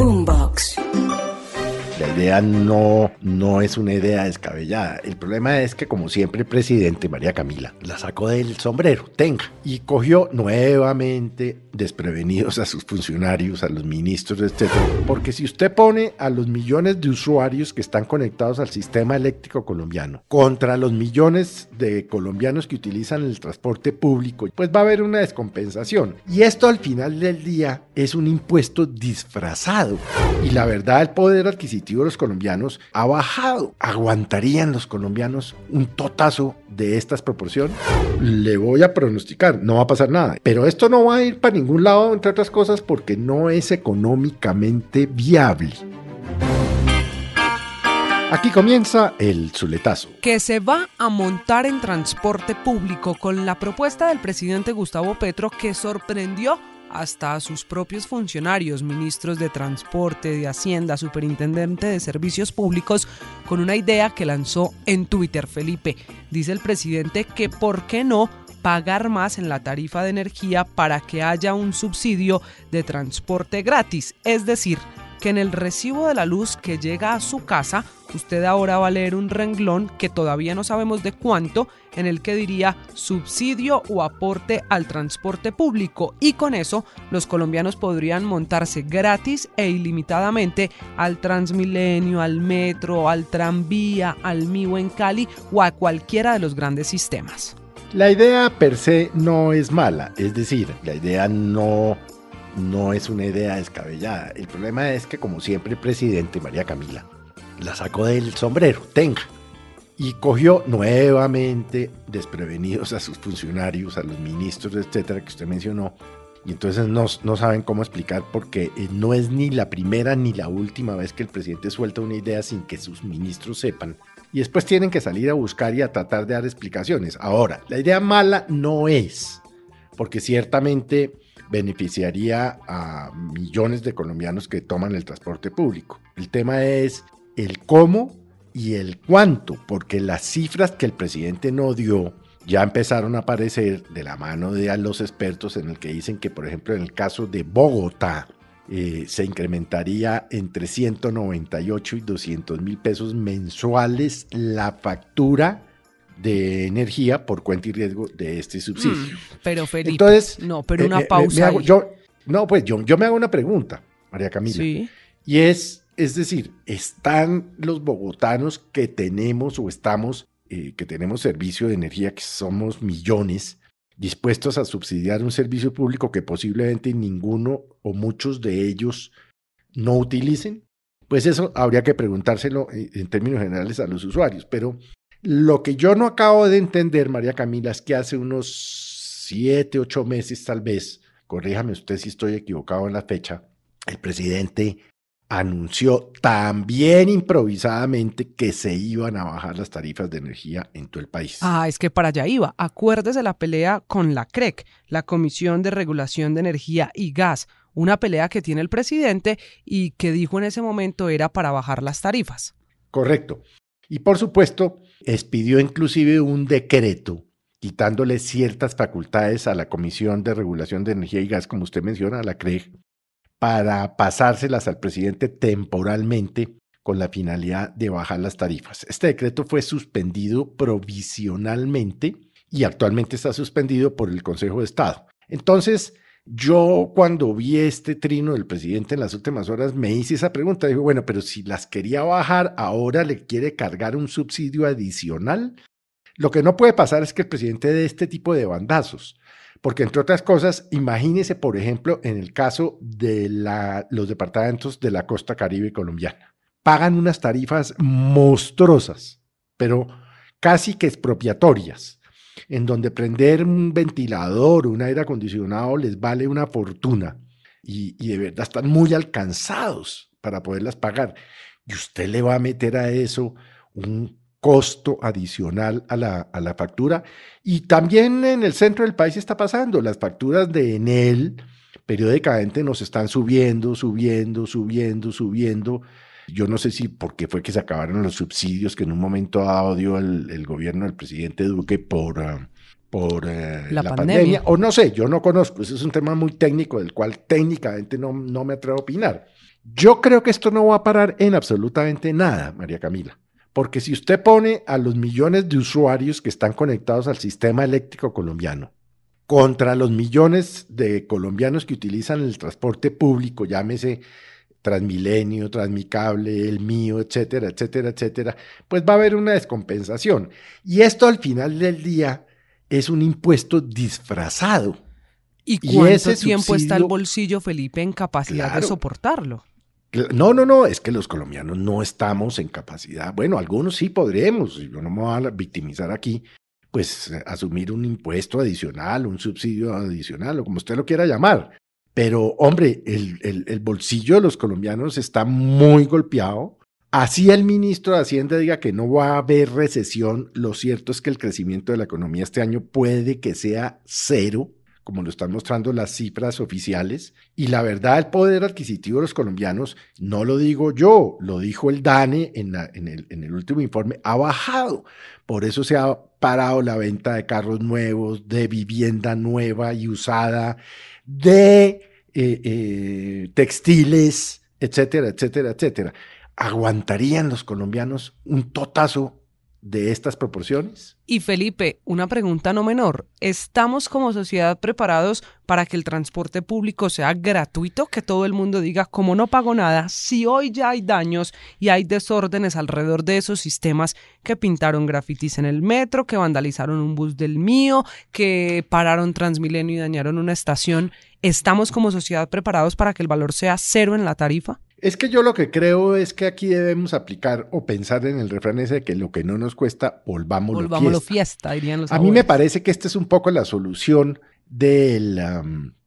Boombox. La idea no, no es una idea descabellada. El problema es que, como siempre, el presidente María Camila la sacó del sombrero, tenga, y cogió nuevamente desprevenidos a sus funcionarios, a los ministros, etc. Porque si usted pone a los millones de usuarios que están conectados al sistema eléctrico colombiano contra los millones de colombianos que utilizan el transporte público, pues va a haber una descompensación. Y esto al final del día es un impuesto disfrazado. Y la verdad, el poder adquisitivo de los colombianos ha bajado. ¿Aguantarían los colombianos un totazo de estas proporciones? Le voy a pronosticar, no va a pasar nada. Pero esto no va a ir para ningún lado, entre otras cosas, porque no es económicamente viable. Aquí comienza el zuletazo. Que se va a montar en transporte público con la propuesta del presidente Gustavo Petro que sorprendió hasta a sus propios funcionarios, ministros de Transporte, de Hacienda, Superintendente de Servicios Públicos, con una idea que lanzó en Twitter Felipe. Dice el presidente que por qué no pagar más en la tarifa de energía para que haya un subsidio de transporte gratis, es decir, que en el recibo de la luz que llega a su casa, usted ahora va a leer un renglón que todavía no sabemos de cuánto, en el que diría subsidio o aporte al transporte público y con eso los colombianos podrían montarse gratis e ilimitadamente al Transmilenio, al metro, al tranvía, al MIO en Cali o a cualquiera de los grandes sistemas. La idea per se no es mala, es decir, la idea no no es una idea descabellada. El problema es que, como siempre, el presidente María Camila la sacó del sombrero, tenga, y cogió nuevamente desprevenidos a sus funcionarios, a los ministros, etcétera, que usted mencionó. Y entonces no, no saben cómo explicar porque eh, no es ni la primera ni la última vez que el presidente suelta una idea sin que sus ministros sepan. Y después tienen que salir a buscar y a tratar de dar explicaciones. Ahora, la idea mala no es, porque ciertamente beneficiaría a millones de colombianos que toman el transporte público. El tema es el cómo y el cuánto, porque las cifras que el presidente no dio ya empezaron a aparecer de la mano de los expertos en el que dicen que, por ejemplo, en el caso de Bogotá, eh, se incrementaría entre 198 y 200 mil pesos mensuales la factura de energía por cuenta y riesgo de este subsidio. Mm, pero Felipe, Entonces, no, pero una pausa. yo, no, pues yo, yo me hago una pregunta, María Camila. Sí. Y es, es decir, ¿están los bogotanos que tenemos o estamos, eh, que tenemos servicio de energía, que somos millones, dispuestos a subsidiar un servicio público que posiblemente ninguno o muchos de ellos no utilicen? Pues eso habría que preguntárselo en términos generales a los usuarios, pero lo que yo no acabo de entender, María Camila, es que hace unos siete, ocho meses tal vez, corríjame usted si estoy equivocado en la fecha, el presidente anunció también improvisadamente que se iban a bajar las tarifas de energía en todo el país. Ah, es que para allá iba. Acuérdese la pelea con la CREC, la Comisión de Regulación de Energía y Gas, una pelea que tiene el presidente y que dijo en ese momento era para bajar las tarifas. Correcto. Y por supuesto, expidió inclusive un decreto quitándole ciertas facultades a la Comisión de Regulación de Energía y Gas, como usted menciona, a la CREG, para pasárselas al presidente temporalmente con la finalidad de bajar las tarifas. Este decreto fue suspendido provisionalmente y actualmente está suspendido por el Consejo de Estado. Entonces, yo cuando vi este trino del presidente en las últimas horas me hice esa pregunta. Digo, bueno, pero si las quería bajar, ahora le quiere cargar un subsidio adicional. Lo que no puede pasar es que el presidente dé este tipo de bandazos. Porque entre otras cosas, imagínese, por ejemplo, en el caso de los departamentos de la costa caribe colombiana. Pagan unas tarifas monstruosas, pero casi que expropiatorias en donde prender un ventilador o un aire acondicionado les vale una fortuna y, de verdad están muy alcanzados para poderlas pagar. Y usted le va a meter a eso un costo adicional a la, a la factura. Y también en el centro del país está pasando. Las facturas de Enel periódicamente nos están subiendo, subiendo, subiendo, subiendo. Yo no sé si porque fue que se acabaron los subsidios que en un momento dado dio el, gobierno del presidente Duque por, ah, por eh, la, pandemia. o no sé, yo no conozco, ese es un tema muy técnico del cual técnicamente no, no me atrevo a opinar. Yo creo que esto no va a parar en absolutamente nada, María Camila. Porque si usted pone a los millones de usuarios que están conectados al sistema eléctrico colombiano contra los millones de colombianos que utilizan el transporte público, llámese Transmilenio, Transmicable, el mío, etcétera, etcétera, etcétera, pues va a haber una descompensación. Y esto al final del día es un impuesto disfrazado. ¿Y cuánto tiempo está el bolsillo, Felipe, en capacidad de soportarlo? No, no, no, es que los colombianos no estamos en capacidad. Bueno, algunos sí podremos, yo no me voy a victimizar aquí, pues asumir un impuesto adicional, un subsidio adicional, o como usted lo quiera llamar. Pero, hombre, el, el, bolsillo de los colombianos está muy golpeado. Así el ministro de Hacienda diga que no va a haber recesión, lo cierto es que el crecimiento de la economía este año puede que sea cero como lo están mostrando las cifras oficiales. Y la verdad, el poder adquisitivo de los colombianos, no lo digo yo, lo dijo el DANE en, el, último informe, ha bajado. Por eso se ha parado la venta de carros nuevos, de vivienda nueva y usada, de eh, eh, textiles, etcétera, etcétera, etcétera. ¿Aguantarían los colombianos un totazo de estas proporciones? Y Felipe, una pregunta no menor. ¿Estamos como sociedad preparados para que el transporte público sea gratuito? Que todo el mundo diga, como no pago nada, si hoy ya hay daños y hay desórdenes alrededor de esos sistemas que pintaron grafitis en el metro, que vandalizaron un bus del mío, que pararon Transmilenio y dañaron una estación, ¿estamos como sociedad preparados para que el valor sea cero en la tarifa? Es que yo lo que creo es que aquí debemos aplicar o pensar en el refrán ese de que lo que no nos cuesta, volvámoslo, volvámoslo fiesta. dirían los A mí me parece que esta es un poco la solución del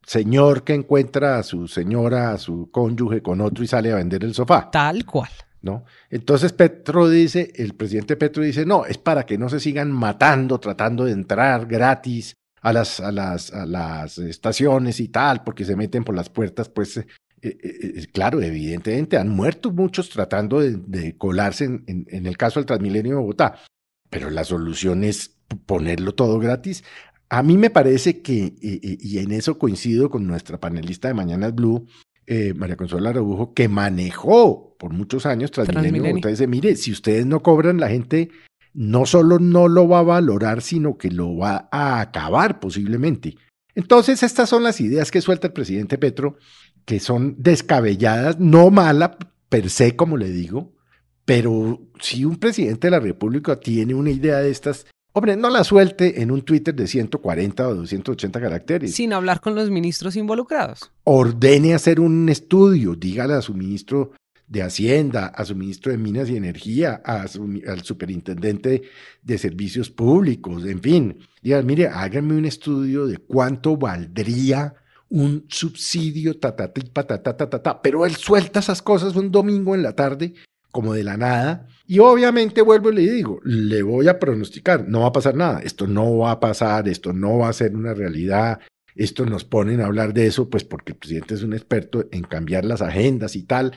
señor que encuentra a su señora, a su cónyuge con otro y sale a vender el sofá. Tal cual. ¿No? Entonces Petro dice, el presidente Petro dice, no, es para que no se sigan matando, tratando de entrar gratis a las, a las, a las estaciones y tal, porque se meten por las puertas, pues eh, eh, eh, claro, evidentemente han muerto muchos tratando de, colarse en, el caso del Transmilenio de Bogotá, pero la solución es ponerlo todo gratis. A mí me parece que, y en eso coincido con nuestra panelista de Mañanas Blue, María Consuela Araujo, que manejó por muchos años Transmilenio, Transmilenio. Bogotá, dice, mire, si ustedes no cobran, la gente no solo no lo va a valorar, sino que lo va a acabar posiblemente. Entonces, estas son las ideas que suelta el presidente Petro que son descabelladas, no mala per se, como le digo, pero si un presidente de la República tiene una idea de estas, hombre, no la suelte en un Twitter de 140 o 280 caracteres. Sin hablar con los ministros involucrados. Ordene hacer un estudio, dígale a su ministro de Hacienda, a su ministro de Minas y Energía, a al superintendente de Servicios Públicos, en fin. Dígale, mire, háganme un estudio de cuánto valdría un subsidio, ta, ta, ta, ta, ta, pero él suelta esas cosas un domingo en la tarde, como de la nada, y obviamente vuelvo y le digo, le voy a pronosticar, no va a pasar nada, esto no va a pasar, esto no va a ser una realidad, esto nos ponen a hablar de eso, pues porque el presidente es un experto en cambiar las agendas y tal,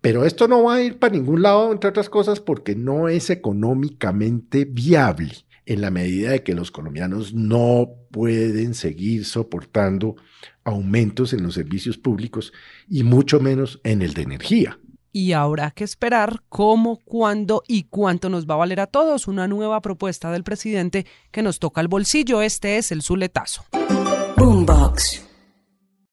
pero esto no va a ir para ningún lado, entre otras cosas, porque no es económicamente viable en la medida de que los colombianos no pueden seguir soportando aumentos en los servicios públicos y mucho menos en el de energía. Y habrá que esperar cómo, cuándo y cuánto nos va a valer a todos una nueva propuesta del presidente que nos toca el bolsillo. Este es el Zuletazo. Boombox.